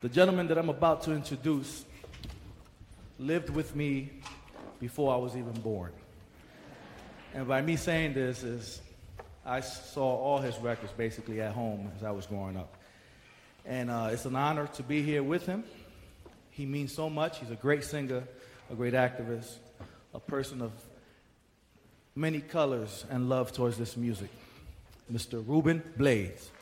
The gentleman that I'm about to introduce lived with me before I was even born. And by me saying this is I saw all his records basically at home as I was growing up. And uh, it's an honor to be here with him. He means so much. He's a great singer, a great activist, a person of many colors and love towards this music. Mr. Ruben Blades.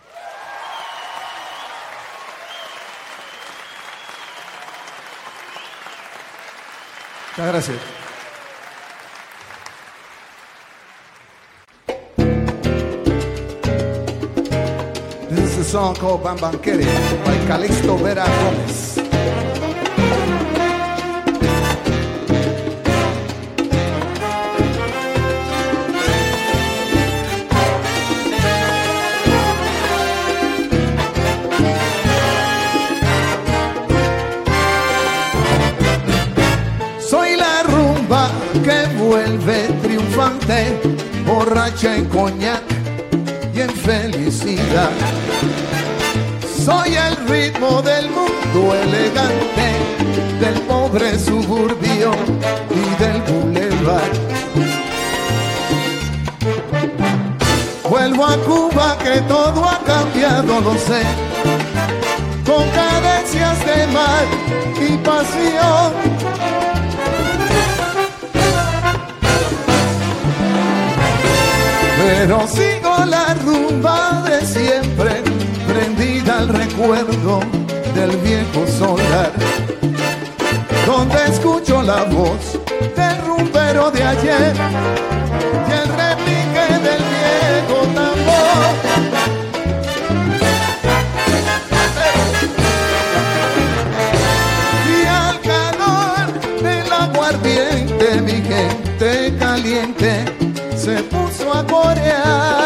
Muchas gracias. This is a song called Bambanquere by Calixto Vera Gomez. Vuelve triunfante, borracha en coñac y en felicidad. Soy el ritmo del mundo elegante, del pobre suburbio y del bulevar. Vuelvo a Cuba que todo ha cambiado, lo sé, con cadencias de mar y pasión. Pero sigo la rumba de siempre, prendida al recuerdo del viejo solar, donde escucho la voz del rumbero de ayer y el repique del viejo tambor. Se lagorear é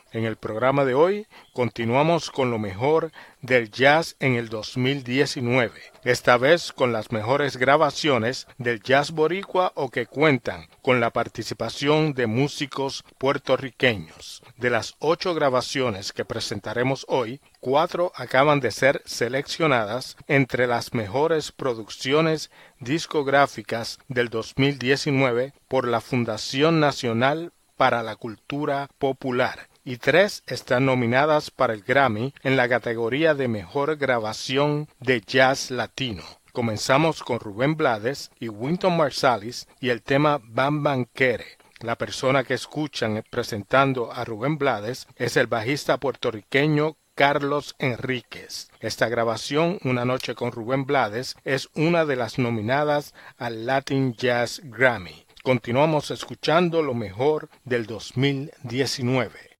En el programa de hoy continuamos con lo mejor del jazz en el 2019, esta vez con las mejores grabaciones del jazz boricua o que cuentan con la participación de músicos puertorriqueños. De las ocho grabaciones que presentaremos hoy, cuatro acaban de ser seleccionadas entre las mejores producciones discográficas del 2019 por la Fundación Nacional para la Cultura Popular y tres están nominadas para el Grammy en la categoría de Mejor Grabación de Jazz Latino. Comenzamos con Rubén Blades y Winton Marsalis y el tema Bam Bam Quere. La persona que escuchan presentando a Rubén Blades es el bajista puertorriqueño Carlos Enríquez. Esta grabación, Una noche con Rubén Blades, es una de las nominadas al Latin Jazz Grammy. Continuamos escuchando lo mejor del 2019.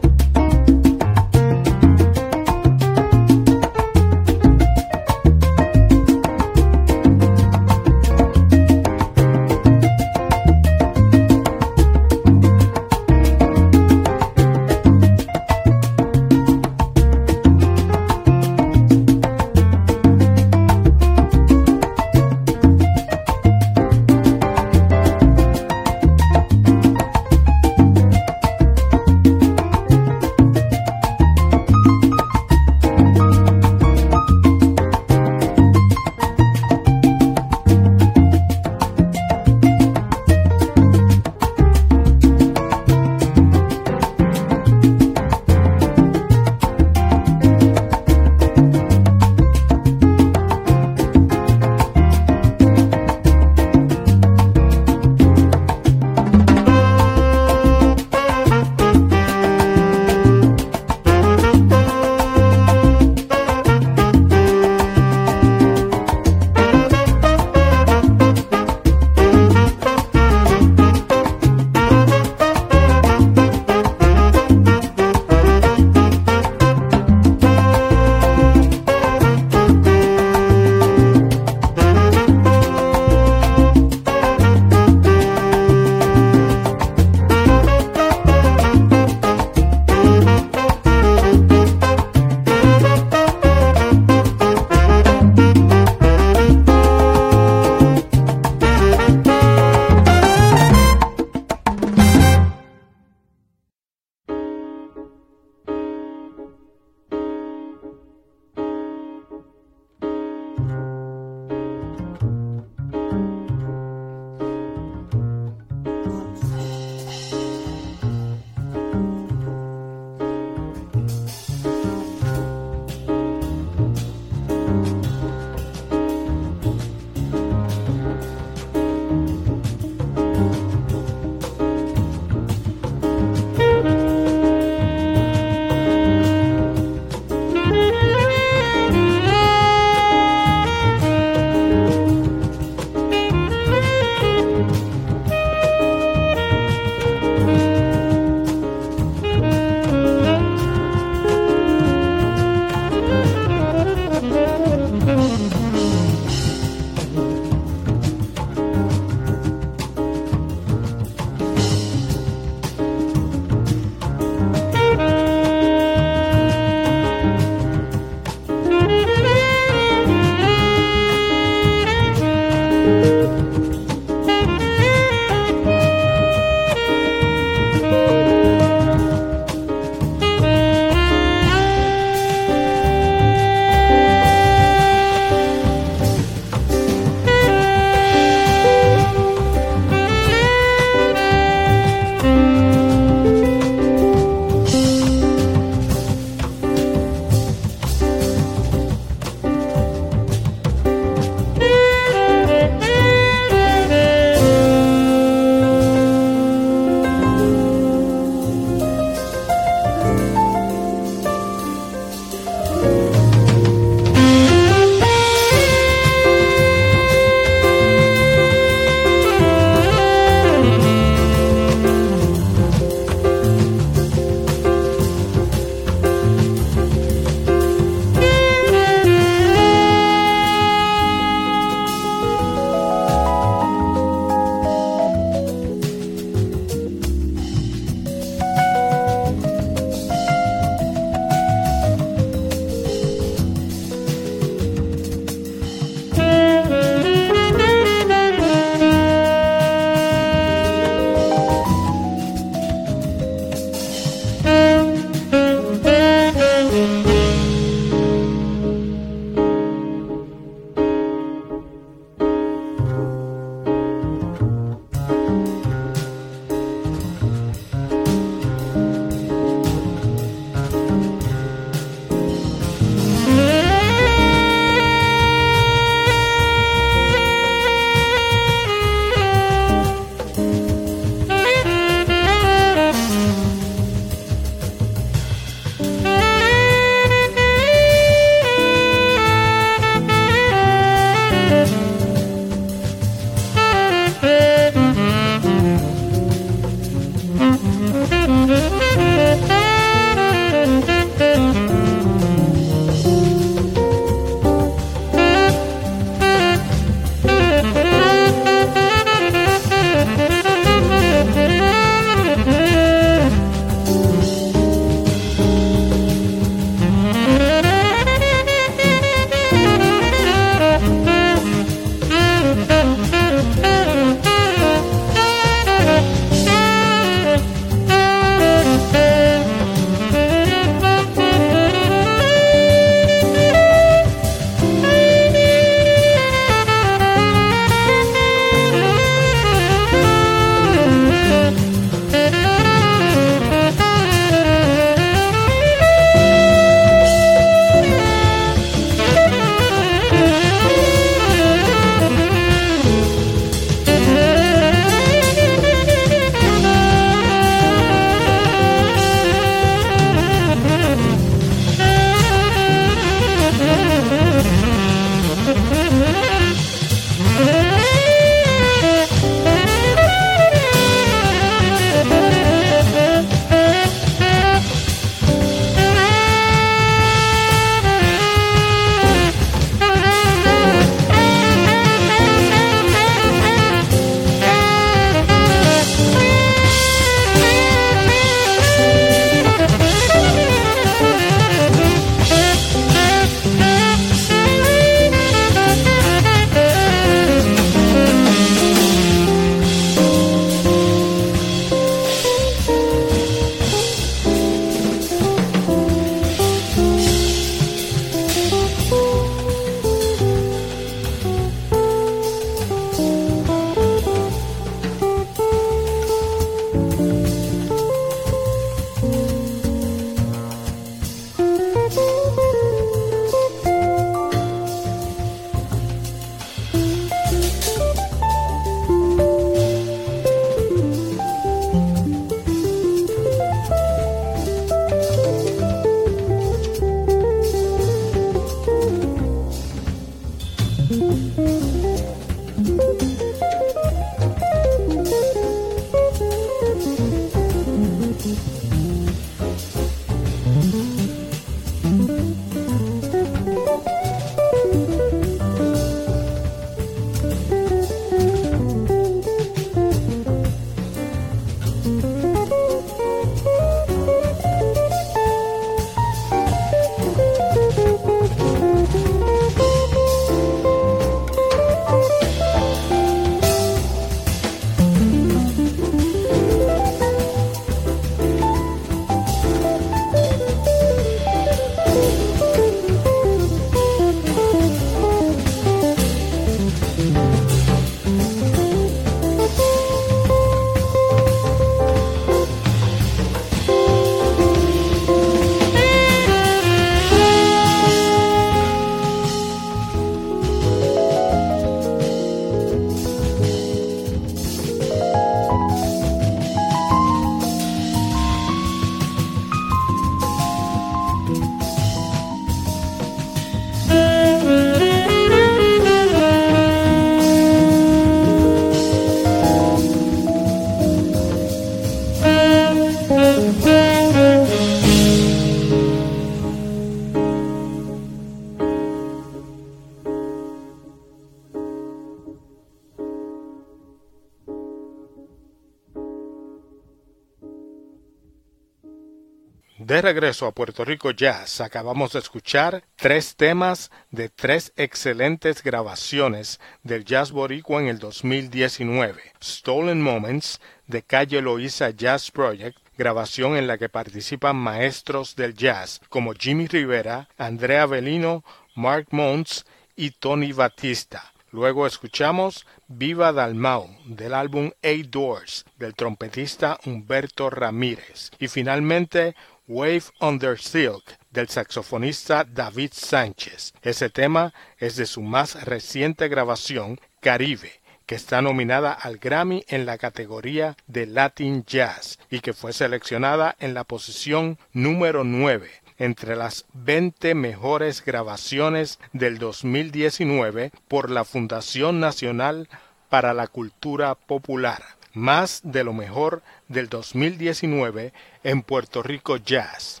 Regreso a Puerto Rico Jazz, acabamos de escuchar tres temas de tres excelentes grabaciones del jazz boricua en el 2019. Stolen Moments, de Calle Loíza Jazz Project, grabación en la que participan maestros del jazz como Jimmy Rivera, Andrea Velino, Mark Mons y Tony Batista. Luego escuchamos Viva Dalmau del álbum Eight Doors del trompetista Humberto Ramírez y finalmente Wave Under Silk del saxofonista David Sánchez. Ese tema es de su más reciente grabación, Caribe, que está nominada al Grammy en la categoría de Latin Jazz y que fue seleccionada en la posición número 9 entre las 20 mejores grabaciones del 2019 por la Fundación Nacional para la Cultura Popular más de lo mejor del 2019 en Puerto Rico Jazz.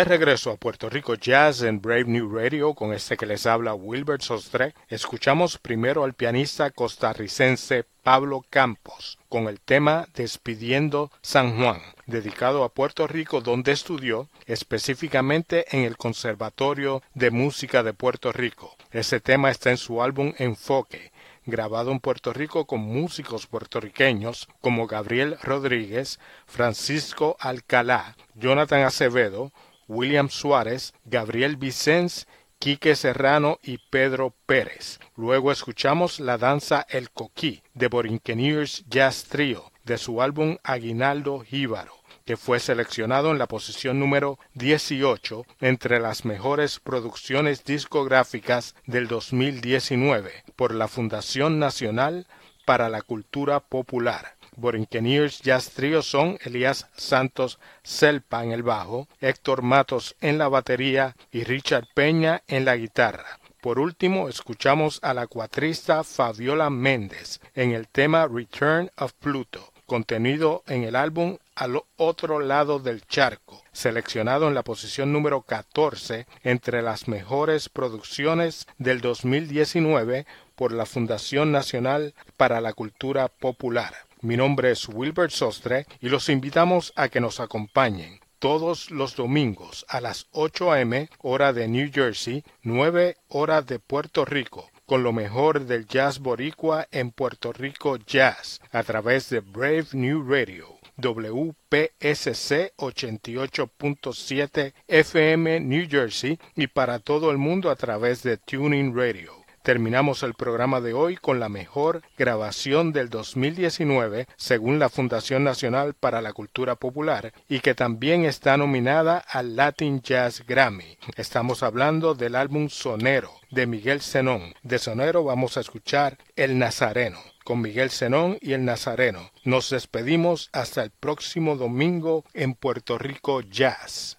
De regreso a Puerto Rico Jazz en Brave New Radio con este que les habla Wilbert Sostre, escuchamos primero al pianista costarricense Pablo Campos con el tema Despidiendo San Juan, dedicado a Puerto Rico donde estudió específicamente en el Conservatorio de Música de Puerto Rico. Ese tema está en su álbum Enfoque, grabado en Puerto Rico con músicos puertorriqueños como Gabriel Rodríguez, Francisco Alcalá, Jonathan Acevedo, William Suárez, Gabriel Vicens, Quique Serrano y Pedro Pérez. Luego escuchamos la danza El Coquí de Borinqueniers Jazz Trio de su álbum Aguinaldo Jíbaro que fue seleccionado en la posición número 18 entre las mejores producciones discográficas del 2019 por la Fundación Nacional para la Cultura Popular. Borinqueniers Jazz Trio son Elías Santos Selpa en el bajo, Héctor Matos en la batería y Richard Peña en la guitarra. Por último, escuchamos a la cuatrista Fabiola Méndez en el tema Return of Pluto, contenido en el álbum Al otro lado del charco, seleccionado en la posición número 14 entre las mejores producciones del 2019 por la Fundación Nacional para la Cultura Popular. Mi nombre es Wilbert Sostre y los invitamos a que nos acompañen todos los domingos a las 8 a.m. hora de New Jersey, 9 hora de Puerto Rico, con lo mejor del jazz boricua en Puerto Rico Jazz a través de Brave New Radio. WPSC 88.7 FM New Jersey y para todo el mundo a través de Tuning Radio. Terminamos el programa de hoy con la mejor grabación del 2019 según la Fundación Nacional para la Cultura Popular y que también está nominada al Latin Jazz Grammy. Estamos hablando del álbum Sonero de Miguel Zenón. De Sonero vamos a escuchar El Nazareno con Miguel Zenón y el Nazareno. Nos despedimos hasta el próximo domingo en Puerto Rico Jazz.